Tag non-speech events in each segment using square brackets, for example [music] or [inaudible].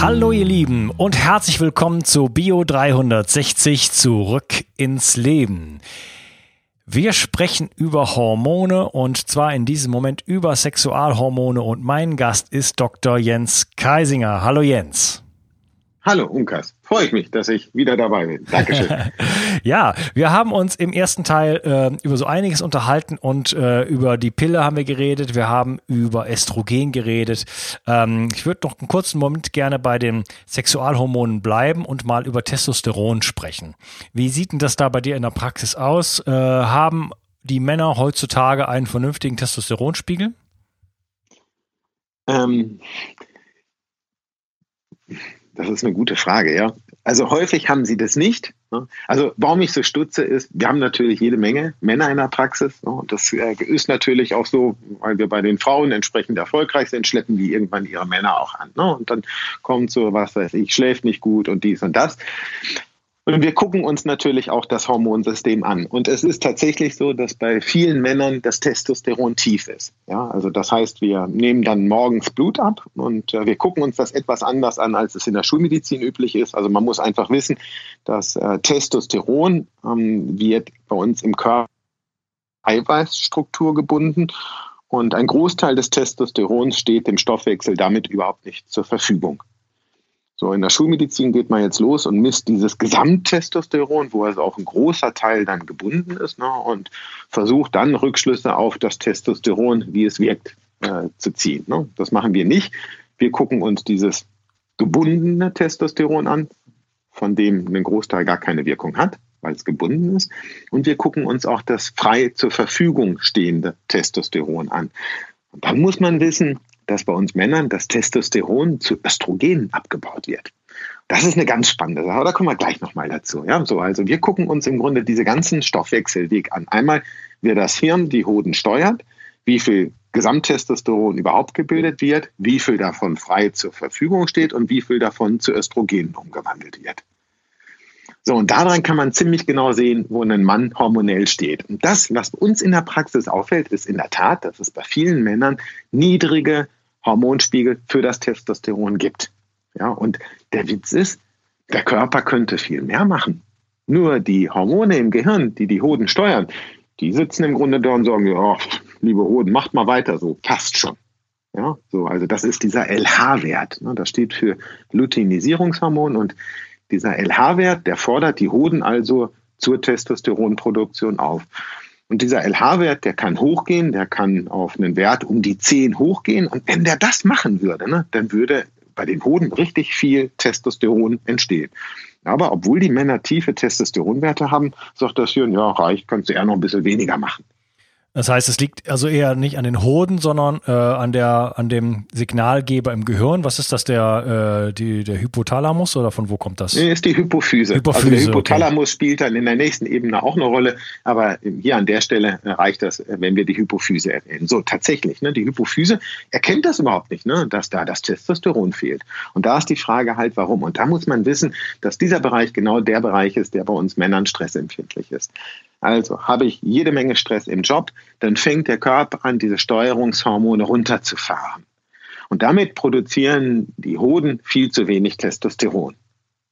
Hallo ihr Lieben und herzlich willkommen zu Bio 360 zurück ins Leben. Wir sprechen über Hormone und zwar in diesem Moment über Sexualhormone und mein Gast ist Dr. Jens Kaisinger. Hallo Jens. Hallo Unkas, freue ich mich, dass ich wieder dabei bin. Dankeschön. [laughs] ja, wir haben uns im ersten Teil äh, über so einiges unterhalten und äh, über die Pille haben wir geredet, wir haben über Estrogen geredet. Ähm, ich würde noch einen kurzen Moment gerne bei den Sexualhormonen bleiben und mal über Testosteron sprechen. Wie sieht denn das da bei dir in der Praxis aus? Äh, haben die Männer heutzutage einen vernünftigen Testosteronspiegel? Ähm das ist eine gute Frage, ja. Also häufig haben sie das nicht. Ne? Also warum ich so stutze ist, wir haben natürlich jede Menge Männer in der Praxis. Ne? Und das äh, ist natürlich auch so, weil wir bei den Frauen entsprechend erfolgreich sind, schleppen die irgendwann ihre Männer auch an. Ne? Und dann kommt so, was weiß ich, schläft nicht gut und dies und das. Und wir gucken uns natürlich auch das Hormonsystem an. Und es ist tatsächlich so, dass bei vielen Männern das Testosteron tief ist. Ja, also das heißt, wir nehmen dann morgens Blut ab und äh, wir gucken uns das etwas anders an, als es in der Schulmedizin üblich ist. Also man muss einfach wissen, dass äh, Testosteron ähm, wird bei uns im Körper Eiweißstruktur gebunden und ein Großteil des Testosterons steht dem Stoffwechsel damit überhaupt nicht zur Verfügung. So, in der Schulmedizin geht man jetzt los und misst dieses [laughs] Gesamttestosteron, wo also auch ein großer Teil dann gebunden ist, ne, und versucht dann Rückschlüsse auf das Testosteron, wie es wirkt, äh, zu ziehen. Ne. Das machen wir nicht. Wir gucken uns dieses gebundene Testosteron an, von dem ein Großteil gar keine Wirkung hat, weil es gebunden ist. Und wir gucken uns auch das frei zur Verfügung stehende Testosteron an. Und dann muss man wissen, dass bei uns Männern das Testosteron zu Östrogen abgebaut wird. Das ist eine ganz spannende Sache. Da kommen wir gleich nochmal dazu. Ja, so, also wir gucken uns im Grunde diese ganzen Stoffwechselweg an. Einmal, wie das Hirn die Hoden steuert, wie viel Gesamttestosteron überhaupt gebildet wird, wie viel davon frei zur Verfügung steht und wie viel davon zu Östrogen umgewandelt wird. So, und daran kann man ziemlich genau sehen, wo ein Mann hormonell steht. Und das, was uns in der Praxis auffällt, ist in der Tat, dass es bei vielen Männern niedrige Hormonspiegel für das Testosteron gibt. Ja, und der Witz ist, der Körper könnte viel mehr machen. Nur die Hormone im Gehirn, die die Hoden steuern, die sitzen im Grunde da und sagen, ja, liebe Hoden, macht mal weiter so, passt schon. Ja, so, also das ist dieser LH-Wert. Ne, das steht für Luteinisierungshormon und dieser LH-Wert, der fordert die Hoden also zur Testosteronproduktion auf. Und dieser LH-Wert, der kann hochgehen, der kann auf einen Wert um die 10 hochgehen. Und wenn der das machen würde, ne, dann würde bei den Hoden richtig viel Testosteron entstehen. Aber obwohl die Männer tiefe Testosteronwerte haben, sagt das Hirn, ja, reicht, kannst du eher noch ein bisschen weniger machen. Das heißt, es liegt also eher nicht an den Hoden, sondern äh, an der an dem Signalgeber im Gehirn. Was ist das, der äh, die, der Hypothalamus oder von wo kommt das? Nee, ist die Hypophyse. Hypophyse also der Hypothalamus okay. spielt dann in der nächsten Ebene auch eine Rolle, aber hier an der Stelle reicht das, wenn wir die Hypophyse erwähnen. So tatsächlich, ne, die Hypophyse erkennt das überhaupt nicht, ne, dass da das Testosteron fehlt. Und da ist die Frage halt, warum. Und da muss man wissen, dass dieser Bereich genau der Bereich ist, der bei uns Männern stressempfindlich ist. Also habe ich jede Menge Stress im Job, dann fängt der Körper an, diese Steuerungshormone runterzufahren. Und damit produzieren die Hoden viel zu wenig Testosteron.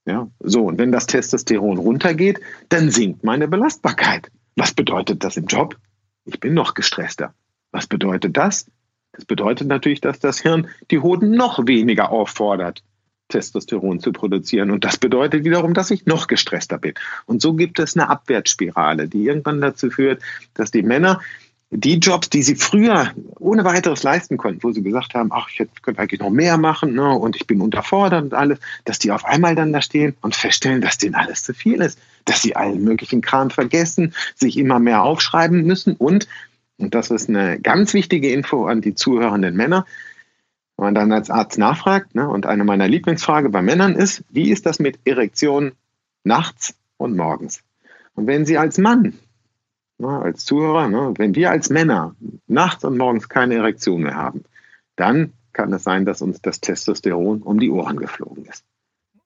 Ja, so, und wenn das Testosteron runtergeht, dann sinkt meine Belastbarkeit. Was bedeutet das im Job? Ich bin noch gestresster. Was bedeutet das? Das bedeutet natürlich, dass das Hirn die Hoden noch weniger auffordert, Testosteron zu produzieren. Und das bedeutet wiederum, dass ich noch gestresster bin. Und so gibt es eine Abwärtsspirale, die irgendwann dazu führt, dass die Männer die Jobs, die sie früher ohne weiteres leisten konnten, wo sie gesagt haben, ach, ich könnte eigentlich noch mehr machen ne, und ich bin unterfordert und alles, dass die auf einmal dann da stehen und feststellen, dass denen alles zu viel ist, dass sie allen möglichen Kram vergessen, sich immer mehr aufschreiben müssen und, und das ist eine ganz wichtige Info an die zuhörenden Männer, wenn man dann als Arzt nachfragt, ne, und eine meiner Lieblingsfragen bei Männern ist, wie ist das mit Erektion nachts und morgens? Und wenn Sie als Mann ne, als Zuhörer, ne, wenn wir als Männer nachts und morgens keine Erektion mehr haben, dann kann es sein, dass uns das Testosteron um die Ohren geflogen ist.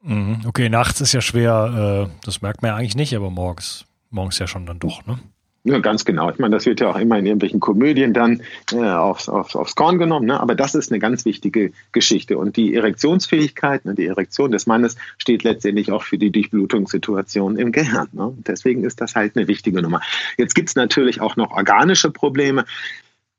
Mhm. Okay, nachts ist ja schwer, äh, das merkt man ja eigentlich nicht, aber morgens, morgens ja schon dann doch, ne? Ja, ganz genau. Ich meine, das wird ja auch immer in irgendwelchen Komödien dann äh, aufs, aufs, aufs Korn genommen, ne? aber das ist eine ganz wichtige Geschichte. Und die Erektionsfähigkeit, ne, die Erektion des Mannes steht letztendlich auch für die Durchblutungssituation im Gehirn. Ne? Deswegen ist das halt eine wichtige Nummer. Jetzt gibt es natürlich auch noch organische Probleme.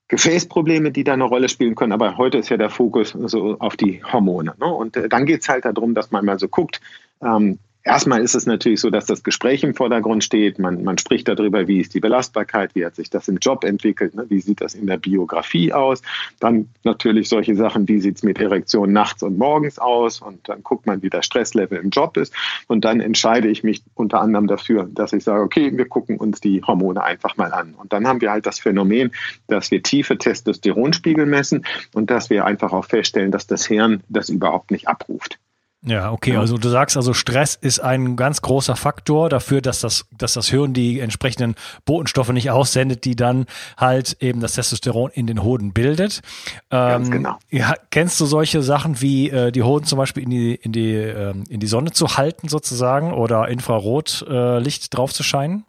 Gefäßprobleme, die da eine Rolle spielen können, aber heute ist ja der Fokus so auf die Hormone. Ne? Und äh, dann geht es halt darum, dass man mal so guckt, ähm, Erstmal ist es natürlich so, dass das Gespräch im Vordergrund steht. Man, man spricht darüber, wie ist die Belastbarkeit, wie hat sich das im Job entwickelt, ne? wie sieht das in der Biografie aus. Dann natürlich solche Sachen, wie sieht es mit Erektion nachts und morgens aus. Und dann guckt man, wie der Stresslevel im Job ist. Und dann entscheide ich mich unter anderem dafür, dass ich sage, okay, wir gucken uns die Hormone einfach mal an. Und dann haben wir halt das Phänomen, dass wir tiefe Testosteronspiegel messen und dass wir einfach auch feststellen, dass das Hirn das überhaupt nicht abruft. Ja, okay. Ja. Also du sagst also, Stress ist ein ganz großer Faktor dafür, dass das, dass das Hirn die entsprechenden Botenstoffe nicht aussendet, die dann halt eben das Testosteron in den Hoden bildet. Ganz ähm, genau. Ja, kennst du solche Sachen wie äh, die Hoden zum Beispiel in die, in die, äh, in die Sonne zu halten sozusagen oder Infrarotlicht äh, drauf zu scheinen?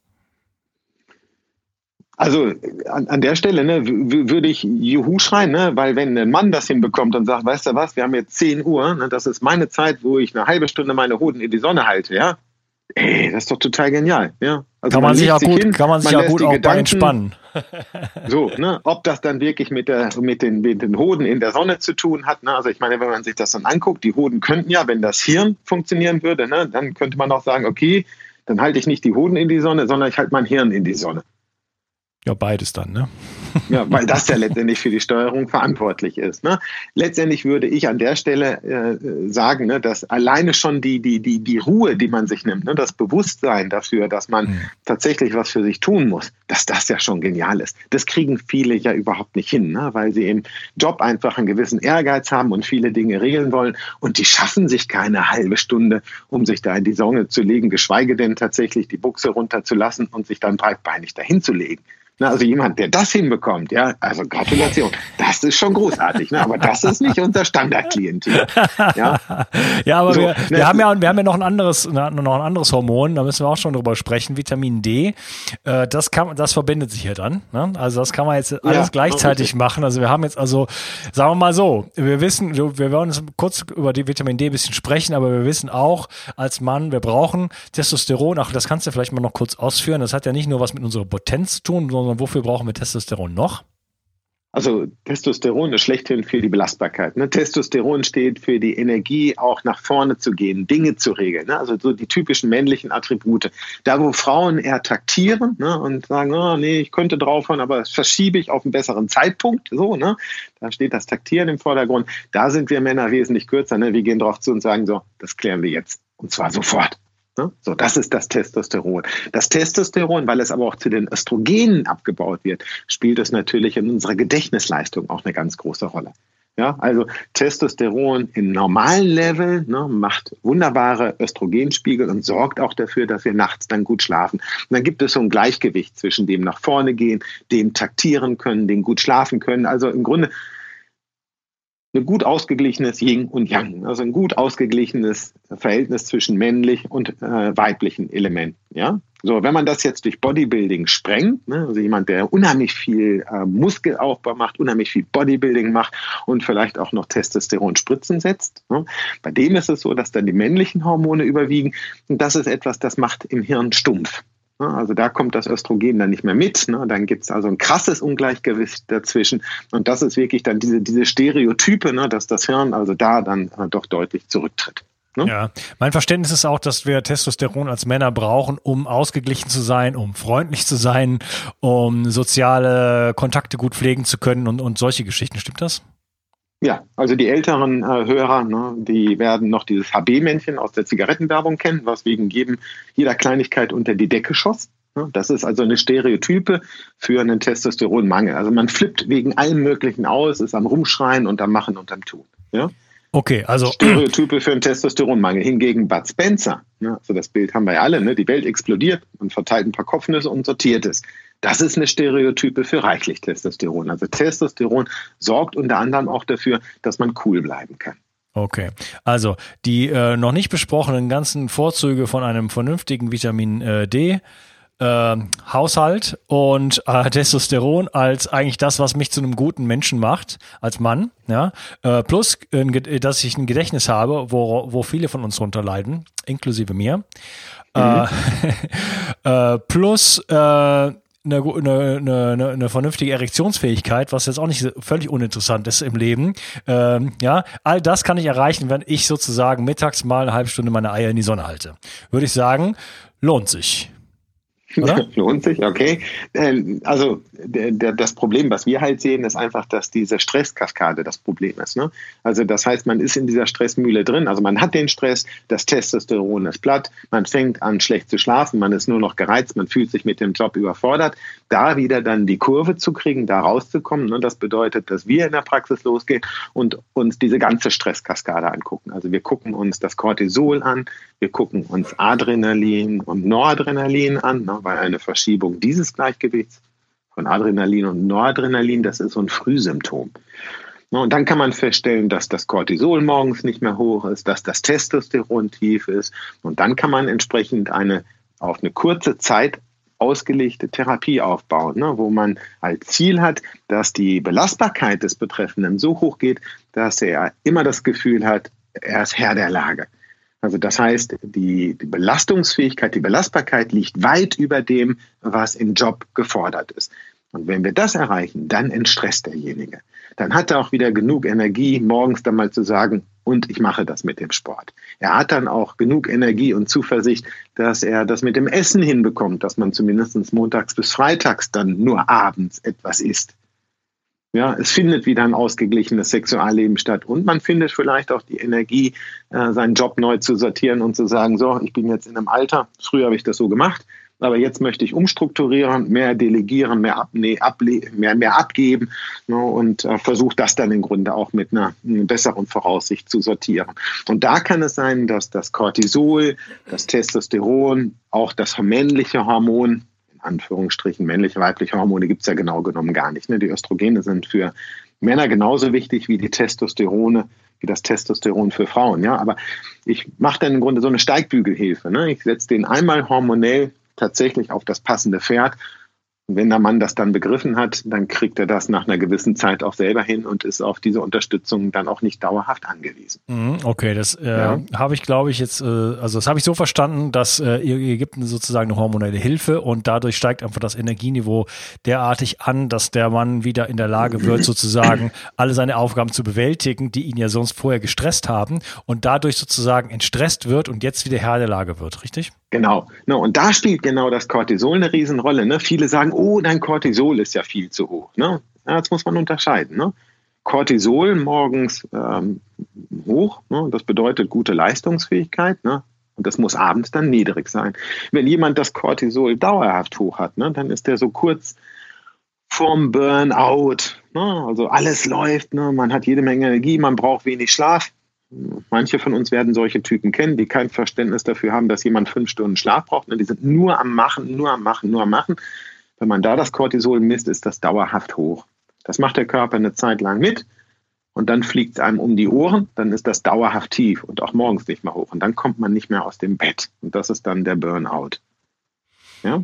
Also an, an der Stelle ne, würde ich Juhu schreien, ne, weil wenn ein Mann das hinbekommt und sagt, weißt du was, wir haben jetzt 10 Uhr, ne, das ist meine Zeit, wo ich eine halbe Stunde meine Hoden in die Sonne halte, ja. Ey, das ist doch total genial, ja. Also kann man, man sich ja gut, hin, kann man sich ja gut auch Gedanken, entspannen. [laughs] so, ne, ob das dann wirklich mit, der, mit, den, mit den Hoden in der Sonne zu tun hat, ne, also ich meine, wenn man sich das dann anguckt, die Hoden könnten ja, wenn das Hirn funktionieren würde, ne, dann könnte man auch sagen, okay, dann halte ich nicht die Hoden in die Sonne, sondern ich halte mein Hirn in die Sonne. Ja, beides dann, ne? [laughs] Ja, weil das ja [laughs] letztendlich für die Steuerung verantwortlich ist. Ne? Letztendlich würde ich an der Stelle äh, sagen, ne, dass alleine schon die, die, die, die Ruhe, die man sich nimmt, ne, das Bewusstsein dafür, dass man mhm. tatsächlich was für sich tun muss, dass das ja schon genial ist. Das kriegen viele ja überhaupt nicht hin, ne, weil sie im Job einfach einen gewissen Ehrgeiz haben und viele Dinge regeln wollen und die schaffen sich keine halbe Stunde, um sich da in die Sonne zu legen, geschweige denn tatsächlich die Buchse runterzulassen und sich dann breitbeinig dahin zu legen. Na, also jemand, der das hinbekommt, ja, also Gratulation, das ist schon großartig, ne? aber das ist nicht unser Standardklientel. Ja, [laughs] ja aber so, wir, wir, ne? haben ja, wir haben ja noch ein anderes, noch ein anderes Hormon, da müssen wir auch schon drüber sprechen, Vitamin D. Äh, das kann, das verbindet sich ja dann. Ne? Also das kann man jetzt alles ja, gleichzeitig machen. Also wir haben jetzt also, sagen wir mal so, wir wissen, wir wollen jetzt kurz über die Vitamin D ein bisschen sprechen, aber wir wissen auch als Mann, wir brauchen Testosteron. Ach, das kannst du vielleicht mal noch kurz ausführen. Das hat ja nicht nur was mit unserer Potenz zu tun, sondern sondern wofür brauchen wir Testosteron noch? Also Testosteron ist schlechthin für die Belastbarkeit. Ne? Testosteron steht für die Energie, auch nach vorne zu gehen, Dinge zu regeln. Ne? Also so die typischen männlichen Attribute. Da, wo Frauen eher taktieren ne? und sagen, oh, nee, ich könnte draufhauen, aber das verschiebe ich auf einen besseren Zeitpunkt. So, ne? Da steht das Taktieren im Vordergrund. Da sind wir Männer wesentlich kürzer. Ne? Wir gehen drauf zu und sagen so, das klären wir jetzt. Und zwar sofort. Ne? So, das ist das Testosteron. Das Testosteron, weil es aber auch zu den Östrogenen abgebaut wird, spielt es natürlich in unserer Gedächtnisleistung auch eine ganz große Rolle. Ja, also Testosteron im normalen Level ne, macht wunderbare Östrogenspiegel und sorgt auch dafür, dass wir nachts dann gut schlafen. Und dann gibt es so ein Gleichgewicht zwischen dem nach vorne gehen, dem taktieren können, dem gut schlafen können. Also im Grunde ein gut ausgeglichenes Yin und Yang, also ein gut ausgeglichenes Verhältnis zwischen männlich und äh, weiblichen Elementen. Ja, so wenn man das jetzt durch Bodybuilding sprengt, ne, also jemand, der unheimlich viel äh, Muskelaufbau macht, unheimlich viel Bodybuilding macht und vielleicht auch noch Testosteronspritzen setzt, ne, bei dem ist es so, dass dann die männlichen Hormone überwiegen und das ist etwas, das macht im Hirn stumpf. Ne? Also da kommt das Östrogen dann nicht mehr mit. Ne? Dann gibt es also ein krasses Ungleichgewicht dazwischen. Und das ist wirklich dann diese, diese Stereotype, ne? dass das Hirn also da dann äh, doch deutlich zurücktritt. Ja, mein Verständnis ist auch, dass wir Testosteron als Männer brauchen, um ausgeglichen zu sein, um freundlich zu sein, um soziale Kontakte gut pflegen zu können und, und solche Geschichten. Stimmt das? Ja, also die älteren äh, Hörer, ne, die werden noch dieses HB-Männchen aus der Zigarettenwerbung kennen, was wegen jedem, jeder Kleinigkeit unter die Decke schoss. Ne? Das ist also eine Stereotype für einen Testosteronmangel. Also man flippt wegen allem Möglichen aus, ist am Rumschreien und am Machen und am Tun. Ja? Okay, also. [clears throat] Stereotype für einen Testosteronmangel. Hingegen Bud Spencer, ne, also das Bild haben wir ja alle, ne, die Welt explodiert, man verteilt ein paar Kopfnüsse und sortiert es. Das ist eine Stereotype für reichlich Testosteron. Also Testosteron sorgt unter anderem auch dafür, dass man cool bleiben kann. Okay, also die äh, noch nicht besprochenen ganzen Vorzüge von einem vernünftigen Vitamin äh, D. Äh, Haushalt und äh, Testosteron als eigentlich das, was mich zu einem guten Menschen macht, als Mann, ja, äh, plus, dass ich ein Gedächtnis habe, wo, wo viele von uns runter leiden, inklusive mir, mhm. [laughs] Äh, plus äh, eine, eine, eine, eine vernünftige Erektionsfähigkeit, was jetzt auch nicht völlig uninteressant ist im Leben. Ähm, ja, all das kann ich erreichen, wenn ich sozusagen mittags mal eine halbe Stunde meine Eier in die Sonne halte. Würde ich sagen, lohnt sich. Oder? [laughs] Lohnt sich, okay. Ähm, also das Problem, was wir halt sehen, ist einfach, dass diese Stresskaskade das Problem ist. Ne? Also das heißt, man ist in dieser Stressmühle drin. Also man hat den Stress, das Testosteron ist platt, man fängt an schlecht zu schlafen, man ist nur noch gereizt, man fühlt sich mit dem Job überfordert. Da wieder dann die Kurve zu kriegen, da rauszukommen, ne? das bedeutet, dass wir in der Praxis losgehen und uns diese ganze Stresskaskade angucken. Also wir gucken uns das Cortisol an, wir gucken uns Adrenalin und Noradrenalin an, ne? Weil eine Verschiebung dieses Gleichgewichts von Adrenalin und Noradrenalin, das ist so ein Frühsymptom. Und dann kann man feststellen, dass das Cortisol morgens nicht mehr hoch ist, dass das Testosteron tief ist. Und dann kann man entsprechend eine auf eine kurze Zeit ausgelegte Therapie aufbauen, ne, wo man als Ziel hat, dass die Belastbarkeit des Betreffenden so hoch geht, dass er immer das Gefühl hat, er ist Herr der Lage. Also das heißt, die, die, Belastungsfähigkeit, die Belastbarkeit liegt weit über dem, was im Job gefordert ist. Und wenn wir das erreichen, dann entstresst derjenige. Dann hat er auch wieder genug Energie, morgens dann mal zu sagen, und ich mache das mit dem Sport. Er hat dann auch genug Energie und Zuversicht, dass er das mit dem Essen hinbekommt, dass man zumindest montags bis freitags dann nur abends etwas isst. Ja, es findet wieder ein ausgeglichenes Sexualleben statt und man findet vielleicht auch die Energie, äh, seinen Job neu zu sortieren und zu sagen, so, ich bin jetzt in einem Alter, früher habe ich das so gemacht, aber jetzt möchte ich umstrukturieren, mehr delegieren, mehr, ab, nee, able, mehr, mehr abgeben ne, und äh, versuche das dann im Grunde auch mit einer, einer besseren Voraussicht zu sortieren. Und da kann es sein, dass das Cortisol, das Testosteron, auch das männliche Hormon, Anführungsstrichen männliche, weibliche Hormone gibt es ja genau genommen gar nicht. Ne? Die Östrogene sind für Männer genauso wichtig wie die Testosterone, wie das Testosteron für Frauen. Ja, aber ich mache dann im Grunde so eine Steigbügelhilfe. Ne? Ich setze den einmal hormonell tatsächlich auf das passende Pferd wenn der Mann das dann begriffen hat, dann kriegt er das nach einer gewissen Zeit auch selber hin und ist auf diese Unterstützung dann auch nicht dauerhaft angewiesen. Mhm, okay, das äh, ja. habe ich, glaube ich, jetzt, äh, also das habe ich so verstanden, dass äh, ihr, ihr gibt sozusagen eine hormonelle Hilfe und dadurch steigt einfach das Energieniveau derartig an, dass der Mann wieder in der Lage wird, sozusagen [clears throat] alle seine Aufgaben zu bewältigen, die ihn ja sonst vorher gestresst haben und dadurch sozusagen entstresst wird und jetzt wieder Herr der Lage wird, richtig? Genau. No, und da spielt genau das Cortisol eine Riesenrolle. Ne? Viele sagen, oh, dein Cortisol ist ja viel zu hoch. Ne? Das muss man unterscheiden. Ne? Cortisol morgens ähm, hoch, ne? das bedeutet gute Leistungsfähigkeit. Ne? Und das muss abends dann niedrig sein. Wenn jemand das Cortisol dauerhaft hoch hat, ne, dann ist der so kurz vorm Burnout. Ne? Also alles läuft, ne? man hat jede Menge Energie, man braucht wenig Schlaf. Manche von uns werden solche Typen kennen, die kein Verständnis dafür haben, dass jemand fünf Stunden Schlaf braucht. Ne? Die sind nur am Machen, nur am Machen, nur am Machen. Wenn man da das Cortisol misst, ist das dauerhaft hoch. Das macht der Körper eine Zeit lang mit und dann fliegt es einem um die Ohren, dann ist das dauerhaft tief und auch morgens nicht mehr hoch und dann kommt man nicht mehr aus dem Bett und das ist dann der Burnout. Ja?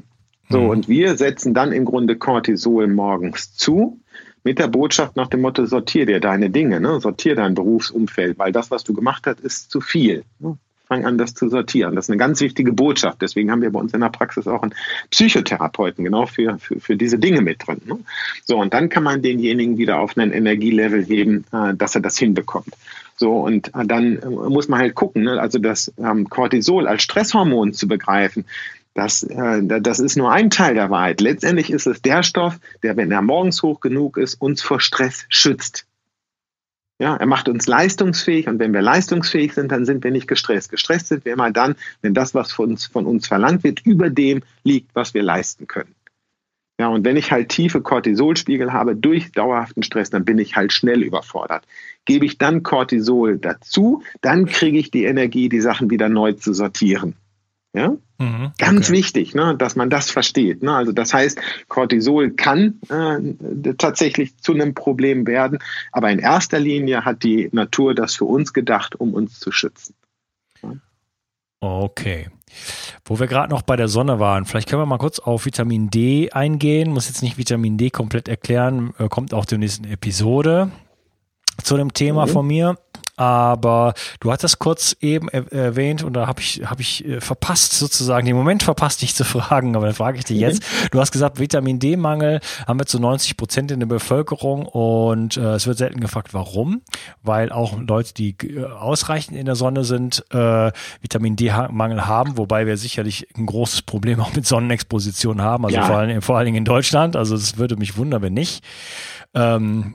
So, mhm. und wir setzen dann im Grunde Cortisol morgens zu mit der Botschaft nach dem Motto, sortier dir deine Dinge, ne? sortier dein Berufsumfeld, weil das, was du gemacht hast, ist zu viel. Ne? Fang an, das zu sortieren. Das ist eine ganz wichtige Botschaft. Deswegen haben wir bei uns in der Praxis auch einen Psychotherapeuten genau für, für, für diese Dinge mit drin. Ne? So, und dann kann man denjenigen wieder auf einen Energielevel heben, äh, dass er das hinbekommt. So, und äh, dann äh, muss man halt gucken, ne? also das ähm, Cortisol als Stresshormon zu begreifen, das, äh, das ist nur ein Teil der Wahrheit. Letztendlich ist es der Stoff, der, wenn er morgens hoch genug ist, uns vor Stress schützt. Ja, er macht uns leistungsfähig und wenn wir leistungsfähig sind, dann sind wir nicht gestresst. Gestresst sind wir immer dann, wenn das, was von uns, von uns verlangt wird, über dem liegt, was wir leisten können. Ja, und wenn ich halt tiefe Cortisolspiegel habe durch dauerhaften Stress, dann bin ich halt schnell überfordert. Gebe ich dann Cortisol dazu, dann kriege ich die Energie, die Sachen wieder neu zu sortieren. Ja? Mhm, Ganz okay. wichtig, ne, dass man das versteht. Ne? Also das heißt, Cortisol kann äh, tatsächlich zu einem Problem werden, aber in erster Linie hat die Natur das für uns gedacht, um uns zu schützen. Okay. Wo wir gerade noch bei der Sonne waren, vielleicht können wir mal kurz auf Vitamin D eingehen. Muss jetzt nicht Vitamin D komplett erklären, äh, kommt auch zur nächsten Episode zu dem Thema mhm. von mir. Aber du hattest kurz eben erwähnt und da habe ich, hab ich äh, verpasst, sozusagen, den Moment verpasst, dich zu [laughs] fragen, aber dann frage ich dich jetzt. Mhm. Du hast gesagt, Vitamin D-Mangel haben wir zu 90 Prozent in der Bevölkerung und äh, es wird selten gefragt, warum. Weil auch Leute, die äh, ausreichend in der Sonne sind, äh, Vitamin D-Mangel haben, wobei wir sicherlich ein großes Problem auch mit Sonnenexposition haben, also ja. vor, allem, vor allen Dingen in Deutschland. Also es würde mich wundern, wenn nicht. Ähm,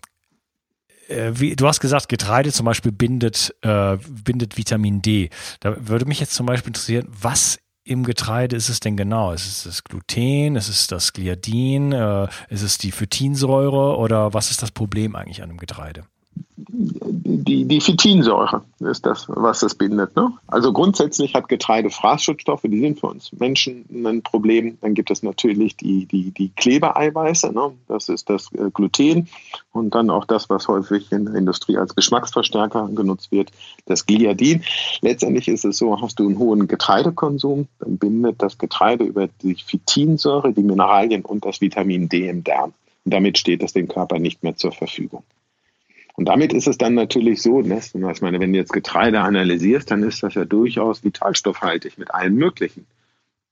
äh, wie, du hast gesagt, Getreide zum Beispiel bindet, äh, bindet Vitamin D. Da würde mich jetzt zum Beispiel interessieren, was im Getreide ist es denn genau? Ist es das Gluten? Ist es das Gliadin? Äh, ist es die Phytinsäure? Oder was ist das Problem eigentlich an dem Getreide? Die, die Phytinsäure ist das, was es bindet. Ne? Also grundsätzlich hat Getreide Fraßschutzstoffe, die sind für uns Menschen ein Problem. Dann gibt es natürlich die, die, die Klebeeiweiße, ne? das ist das äh, Gluten und dann auch das, was häufig in der Industrie als Geschmacksverstärker genutzt wird, das Gliadin. Letztendlich ist es so, hast du einen hohen Getreidekonsum, dann bindet das Getreide über die Phytinsäure, die Mineralien und das Vitamin D im Darm. Und damit steht es dem Körper nicht mehr zur Verfügung. Und damit ist es dann natürlich so, ne, ich meine, wenn du jetzt Getreide analysierst, dann ist das ja durchaus vitalstoffhaltig mit allen möglichen.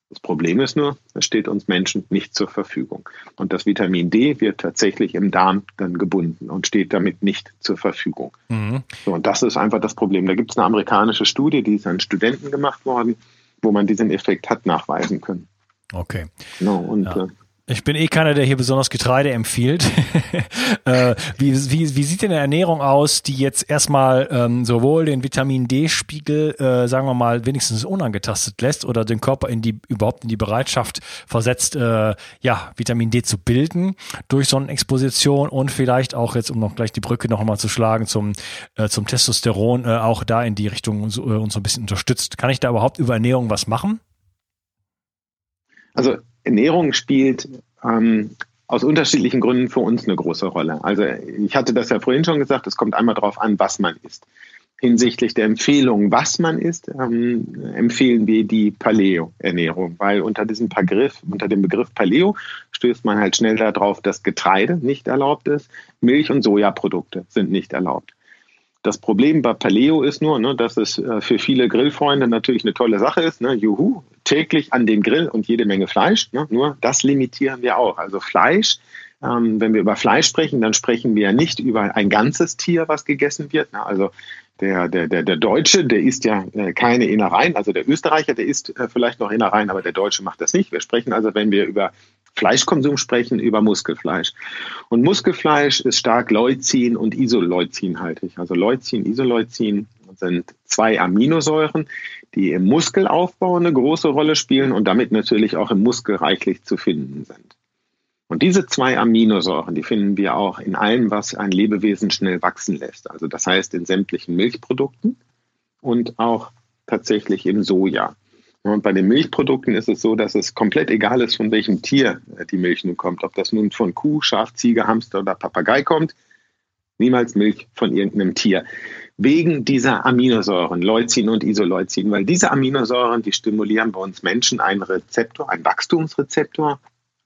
Das Problem ist nur, es steht uns Menschen nicht zur Verfügung. Und das Vitamin D wird tatsächlich im Darm dann gebunden und steht damit nicht zur Verfügung. Mhm. So, und das ist einfach das Problem. Da gibt es eine amerikanische Studie, die ist an Studenten gemacht worden, wo man diesen Effekt hat nachweisen können. Okay. Genau, und ja. äh, ich bin eh keiner, der hier besonders Getreide empfiehlt. [laughs] äh, wie, wie, wie sieht denn eine Ernährung aus, die jetzt erstmal ähm, sowohl den Vitamin D-Spiegel, äh, sagen wir mal, wenigstens unangetastet lässt oder den Körper in die überhaupt in die Bereitschaft versetzt, äh, ja, Vitamin D zu bilden durch Sonnenexposition und vielleicht auch jetzt, um noch gleich die Brücke noch einmal zu schlagen zum, äh, zum Testosteron, äh, auch da in die Richtung uns, äh, uns so ein bisschen unterstützt. Kann ich da überhaupt über Ernährung was machen? Also Ernährung spielt ähm, aus unterschiedlichen Gründen für uns eine große Rolle. Also ich hatte das ja vorhin schon gesagt, es kommt einmal darauf an, was man isst. Hinsichtlich der Empfehlung, was man isst, ähm, empfehlen wir die Paleo-Ernährung, weil unter diesem Begriff, unter dem Begriff Paleo stößt man halt schnell darauf, dass Getreide nicht erlaubt ist, Milch und Sojaprodukte sind nicht erlaubt. Das Problem bei Paleo ist nur, ne, dass es äh, für viele Grillfreunde natürlich eine tolle Sache ist. Ne? Juhu, täglich an den Grill und jede Menge Fleisch. Ne? Nur das limitieren wir auch. Also Fleisch, ähm, wenn wir über Fleisch sprechen, dann sprechen wir nicht über ein ganzes Tier, was gegessen wird. Ne? Also der, der, der, der Deutsche, der isst ja äh, keine Innereien. Also der Österreicher, der isst äh, vielleicht noch Innereien, aber der Deutsche macht das nicht. Wir sprechen also, wenn wir über Fleischkonsum sprechen, über Muskelfleisch. Und Muskelfleisch ist stark Leucin und Isoleucinhaltig. Also Leucin, Isoleucin sind zwei Aminosäuren, die im Muskelaufbau eine große Rolle spielen und damit natürlich auch im Muskel reichlich zu finden sind. Und diese zwei Aminosäuren, die finden wir auch in allem, was ein Lebewesen schnell wachsen lässt. Also das heißt in sämtlichen Milchprodukten und auch tatsächlich im Soja. Und bei den Milchprodukten ist es so, dass es komplett egal ist, von welchem Tier die Milch nun kommt. Ob das nun von Kuh, Schaf, Ziege, Hamster oder Papagei kommt. Niemals Milch von irgendeinem Tier. Wegen dieser Aminosäuren, Leucin und Isoleucin, weil diese Aminosäuren, die stimulieren bei uns Menschen einen Rezeptor, einen Wachstumsrezeptor,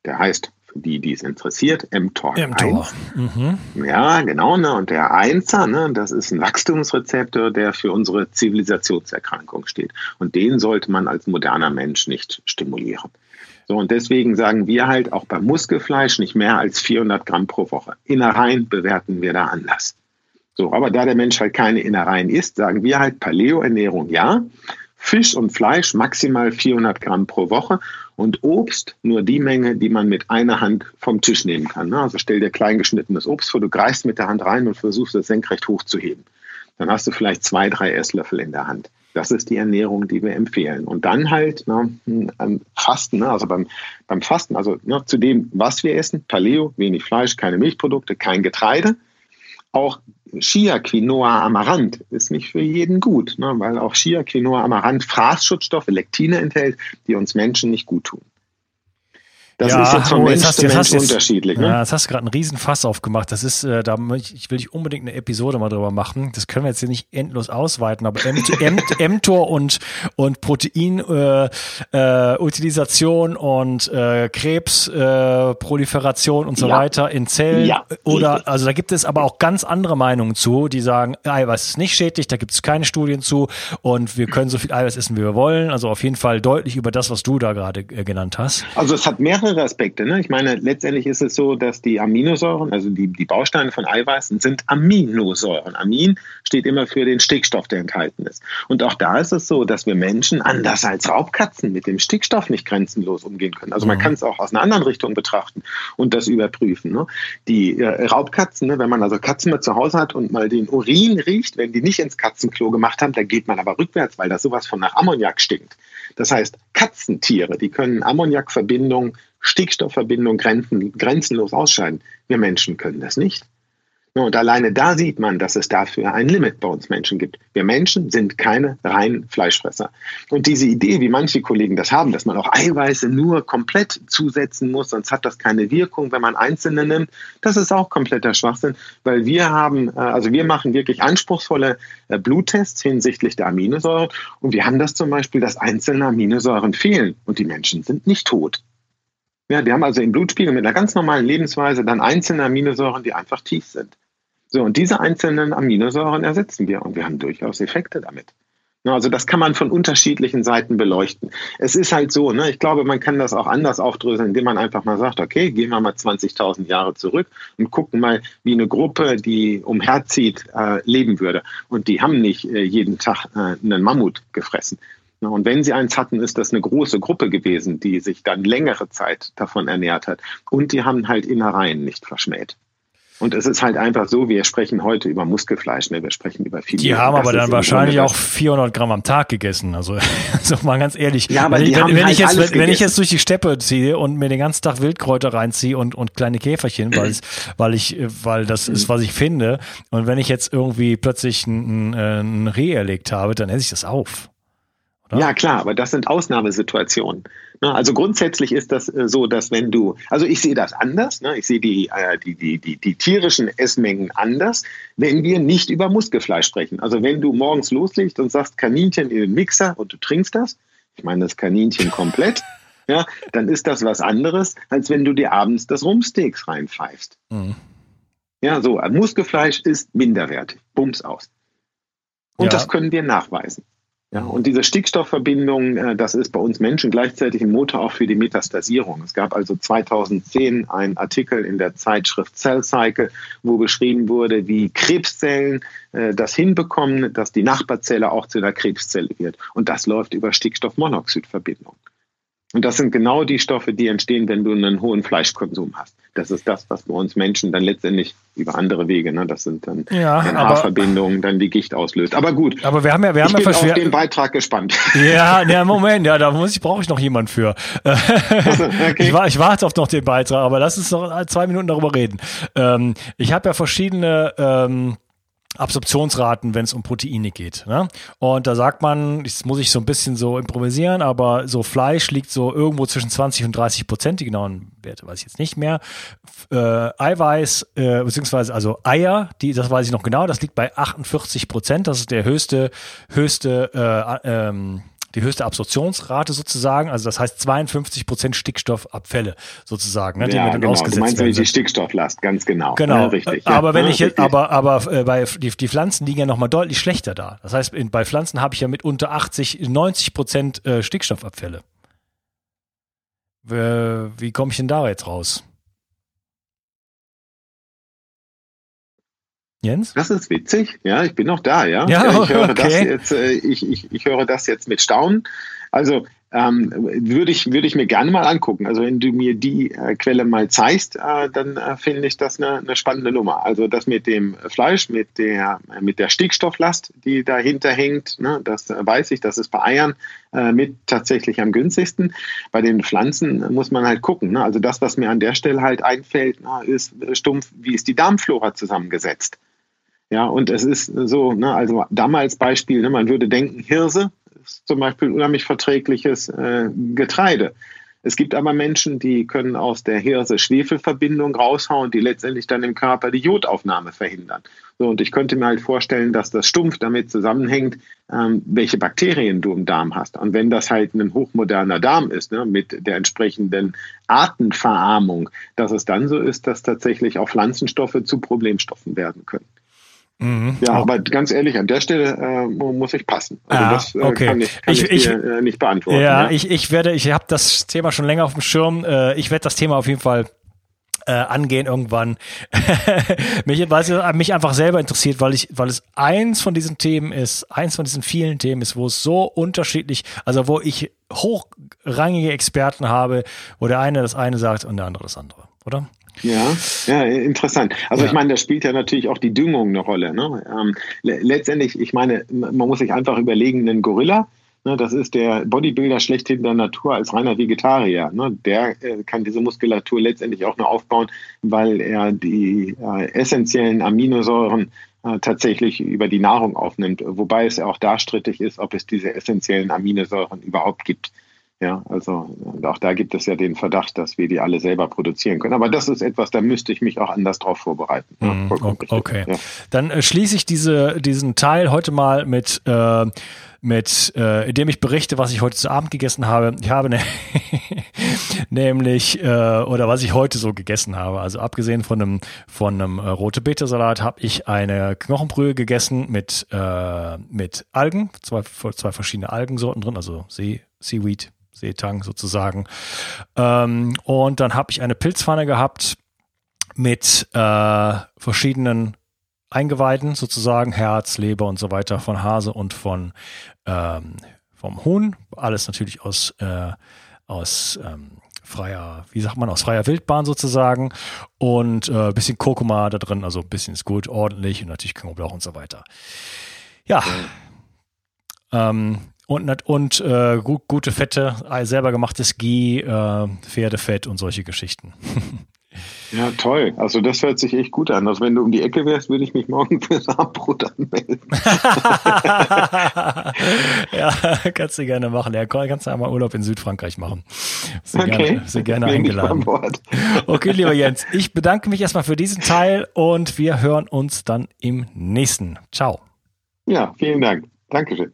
der heißt für die, die es interessiert, mTOR. mTOR. Mhm. Ja, genau. Ne? Und der Einser, ne, das ist ein Wachstumsrezeptor, der für unsere Zivilisationserkrankung steht. Und den sollte man als moderner Mensch nicht stimulieren. So, und deswegen sagen wir halt auch beim Muskelfleisch nicht mehr als 400 Gramm pro Woche. Innereien bewerten wir da anders. So, aber da der Mensch halt keine Innereien isst, sagen wir halt Paleo-Ernährung ja. Fisch und Fleisch maximal 400 Gramm pro Woche und Obst nur die Menge, die man mit einer Hand vom Tisch nehmen kann. Ne? Also stell dir klein geschnittenes Obst vor, du greifst mit der Hand rein und versuchst es senkrecht hochzuheben. Dann hast du vielleicht zwei, drei Esslöffel in der Hand. Das ist die Ernährung, die wir empfehlen. Und dann halt ne, Fasten, ne, also beim, beim Fasten, also ne, zu dem, was wir essen, Paleo, wenig Fleisch, keine Milchprodukte, kein Getreide. Auch Chia, Quinoa, Amaranth ist nicht für jeden gut, ne, weil auch Chia, Quinoa, Amaranth Fraßschutzstoffe, Lektine enthält, die uns Menschen nicht gut tun. Das ja, ist jetzt von oh, Mensch zu Mensch unterschiedlich. Ne? Ja, jetzt hast du gerade einen riesen Fass aufgemacht. Das ist, äh, da ich, will ich unbedingt eine Episode mal drüber machen. Das können wir jetzt hier nicht endlos ausweiten, aber [laughs] mTOR und und Proteinutilisation äh, äh, und äh, Krebsproliferation äh, und so ja. weiter in Zellen ja. oder also da gibt es aber auch ganz andere Meinungen zu, die sagen, Eiweiß ist nicht schädlich, da gibt es keine Studien zu und wir können so viel Eiweiß essen, wie wir wollen. Also auf jeden Fall deutlich über das, was du da gerade äh, genannt hast. Also es hat mehrere mehrere Aspekte. Ne? Ich meine, letztendlich ist es so, dass die Aminosäuren, also die, die Bausteine von Eiweißen, sind Aminosäuren. Amin steht immer für den Stickstoff, der enthalten ist. Und auch da ist es so, dass wir Menschen anders als Raubkatzen mit dem Stickstoff nicht grenzenlos umgehen können. Also man mhm. kann es auch aus einer anderen Richtung betrachten und das überprüfen. Ne? Die äh, Raubkatzen, ne, wenn man also Katzen mit zu Hause hat und mal den Urin riecht, wenn die nicht ins Katzenklo gemacht haben, da geht man aber rückwärts, weil das sowas von nach Ammoniak stinkt. Das heißt, Katzentiere, die können Ammoniakverbindungen Stickstoffverbindung grenzen, grenzenlos ausscheiden. Wir Menschen können das nicht. Und alleine da sieht man, dass es dafür ein Limit bei uns Menschen gibt. Wir Menschen sind keine reinen Fleischfresser. Und diese Idee, wie manche Kollegen das haben, dass man auch Eiweiße nur komplett zusetzen muss, sonst hat das keine Wirkung, wenn man einzelne nimmt, das ist auch kompletter Schwachsinn, weil wir haben, äh, also wir machen wirklich anspruchsvolle äh, Bluttests hinsichtlich der Aminosäuren und wir haben das zum Beispiel, dass einzelne Aminosäuren fehlen und die Menschen sind nicht tot. Ja, die haben also im Blutspiegel mit einer ganz normalen Lebensweise dann einzelne Aminosäuren, die einfach tief sind. So, und diese einzelnen Aminosäuren ersetzen wir und wir haben durchaus Effekte damit. Also das kann man von unterschiedlichen Seiten beleuchten. Es ist halt so, ne, ich glaube, man kann das auch anders aufdröseln, indem man einfach mal sagt, okay, gehen wir mal 20.000 Jahre zurück und gucken mal, wie eine Gruppe, die umherzieht, äh, leben würde. Und die haben nicht äh, jeden Tag äh, einen Mammut gefressen, und wenn sie eins hatten, ist das eine große Gruppe gewesen, die sich dann längere Zeit davon ernährt hat. Und die haben halt Innereien nicht verschmäht. Und es ist halt einfach so, wir sprechen heute über Muskelfleisch, ne? wir sprechen über viel. Die haben aber dann wahrscheinlich auch 400 Gramm am Tag gegessen. Also, [laughs] also mal ganz ehrlich. Ja, aber wenn, die wenn, haben wenn halt ich jetzt, wenn, wenn ich jetzt durch die Steppe ziehe und mir den ganzen Tag Wildkräuter reinziehe und, und kleine Käferchen, weil, weil ich, weil das ist, was ich finde. Und wenn ich jetzt irgendwie plötzlich ein, ein Reh erlegt habe, dann esse ich das auf. Oder? Ja, klar, aber das sind Ausnahmesituationen. Ne, also grundsätzlich ist das äh, so, dass wenn du, also ich sehe das anders, ne? ich sehe die, äh, die, die, die, die tierischen Essmengen anders, wenn wir nicht über Muskelfleisch sprechen. Also wenn du morgens loslegst und sagst Kaninchen in den Mixer und du trinkst das, ich meine das Kaninchen komplett, [laughs] ja, dann ist das was anderes, als wenn du dir abends das Rumpsteaks reinpfeifst. Mhm. Ja, so, Muskelfleisch ist minderwertig. Bums aus. Und ja. das können wir nachweisen. Ja, und diese Stickstoffverbindung, äh, das ist bei uns Menschen gleichzeitig ein Motor auch für die Metastasierung. Es gab also 2010 einen Artikel in der Zeitschrift Cell Cycle, wo beschrieben wurde, wie Krebszellen äh, das hinbekommen, dass die Nachbarzelle auch zu einer Krebszelle wird. Und das läuft über Stickstoffmonoxidverbindung. Und das sind genau die Stoffe, die entstehen, wenn du einen hohen Fleischkonsum hast. Das ist das, was bei uns Menschen dann letztendlich über andere Wege, ne, das sind dann ja, Haarverbindungen, dann die Gicht auslöst. Aber gut. Aber wir haben ja, wir haben ich ja bin auf den Beitrag gespannt. Ja, ja, Moment, ja, da muss ich, brauche ich noch jemand für. okay. ich, war, ich warte auf noch den Beitrag, aber lass uns noch zwei Minuten darüber reden. Ähm, ich habe ja verschiedene ähm, Absorptionsraten, wenn es um Proteine geht. Ne? Und da sagt man, das muss ich so ein bisschen so improvisieren, aber so Fleisch liegt so irgendwo zwischen 20 und 30 Prozent, die genauen Werte weiß ich jetzt nicht mehr. Äh, Eiweiß, äh, beziehungsweise also Eier, die, das weiß ich noch genau, das liegt bei 48 Prozent, das ist der höchste, höchste äh, ähm, die höchste Absorptionsrate sozusagen. Also das heißt 52 Prozent Stickstoffabfälle sozusagen, ne, die ja, mir dann genau. ausgesetzt du meinst werden. die Stickstofflast, ganz genau. Genau, ja, richtig. Aber ja, wenn ich jetzt, aber aber äh, bei die, die Pflanzen liegen ja nochmal deutlich schlechter da. Das heißt, in, bei Pflanzen habe ich ja mit unter 80, 90 Prozent äh, Stickstoffabfälle. Wie, wie komme ich denn da jetzt raus? Jens? Das ist witzig. Ja, ich bin noch da, ja. ja ich, höre okay. das jetzt, äh, ich, ich, ich höre das jetzt mit Staunen. Also ähm, würde ich, würde ich mir gerne mal angucken. Also wenn du mir die äh, Quelle mal zeigst, äh, dann äh, finde ich das eine, eine spannende Nummer. Also das mit dem Fleisch, mit der, mit der Stickstofflast, die dahinter hängt, ne, das weiß ich, das ist bei Eiern äh, mit tatsächlich am günstigsten. Bei den Pflanzen muss man halt gucken. Ne? Also das, was mir an der Stelle halt einfällt, na, ist stumpf, wie ist die Darmflora zusammengesetzt? Ja, und es ist so, ne, also damals Beispiel, ne, man würde denken, Hirse ist zum Beispiel unheimlich verträgliches äh, Getreide. Es gibt aber Menschen, die können aus der Hirse-Schwefelverbindung raushauen, die letztendlich dann im Körper die Jodaufnahme verhindern. So, und ich könnte mir halt vorstellen, dass das stumpf damit zusammenhängt, ähm, welche Bakterien du im Darm hast. Und wenn das halt ein hochmoderner Darm ist, ne, mit der entsprechenden Artenverarmung, dass es dann so ist, dass tatsächlich auch Pflanzenstoffe zu Problemstoffen werden können. Mhm. Ja, aber ganz ehrlich, an der Stelle äh, muss ich passen. Also ah, das äh, okay. kann ich, kann ich, ich, dir, äh, nicht beantworten. Ja, ja. ich, ich werde, ich habe das Thema schon länger auf dem Schirm. Äh, ich werde das Thema auf jeden Fall äh, angehen irgendwann. [laughs] mich, weil es mich einfach selber interessiert, weil ich, weil es eins von diesen Themen ist, eins von diesen vielen Themen ist, wo es so unterschiedlich, also wo ich hochrangige Experten habe, wo der eine das eine sagt und der andere das andere, oder? Ja, ja, interessant. Also ja. ich meine, da spielt ja natürlich auch die Düngung eine Rolle. Ne? Ähm, letztendlich, ich meine, man muss sich einfach überlegen, ein Gorilla, ne, das ist der Bodybuilder schlechthin der Natur als reiner Vegetarier. Ne? Der äh, kann diese Muskulatur letztendlich auch nur aufbauen, weil er die äh, essentiellen Aminosäuren äh, tatsächlich über die Nahrung aufnimmt. Wobei es auch da strittig ist, ob es diese essentiellen Aminosäuren überhaupt gibt. Ja, also auch da gibt es ja den Verdacht, dass wir die alle selber produzieren können. Aber das ist etwas, da müsste ich mich auch anders drauf vorbereiten. Mhm, okay, ja. dann äh, schließe ich diese, diesen Teil heute mal mit, äh, mit äh, indem ich berichte, was ich heute zu Abend gegessen habe. Ich habe ne [laughs] nämlich, äh, oder was ich heute so gegessen habe. Also abgesehen von einem, von einem äh, rote Betesalat habe ich eine Knochenbrühe gegessen mit, äh, mit Algen, zwei, zwei verschiedene Algensorten drin, also See, Seaweed, Seetang sozusagen. Ähm, und dann habe ich eine Pilzpfanne gehabt mit äh, verschiedenen Eingeweiden sozusagen, Herz, Leber und so weiter von Hase und von ähm, vom Huhn. Alles natürlich aus, äh, aus ähm, freier, wie sagt man, aus freier Wildbahn sozusagen. Und äh, bisschen Kurkuma da drin, also ein bisschen ist gut, ordentlich und natürlich Knoblauch und so weiter. Ja. Ähm, und, und äh, gut, gute Fette, selber gemachtes Ghee, äh, Pferdefett und solche Geschichten. [laughs] Ja, toll. Also das hört sich echt gut an. Also wenn du um die Ecke wärst, würde ich mich morgen fürs Abendbrot anmelden. [laughs] ja, kannst du gerne machen. Ja, kannst du einmal Urlaub in Südfrankreich machen. Sehr okay. gerne, sehr gerne eingeladen. Okay, lieber Jens, ich bedanke mich erstmal für diesen Teil und wir hören uns dann im nächsten. Ciao. Ja, vielen Dank. Dankeschön.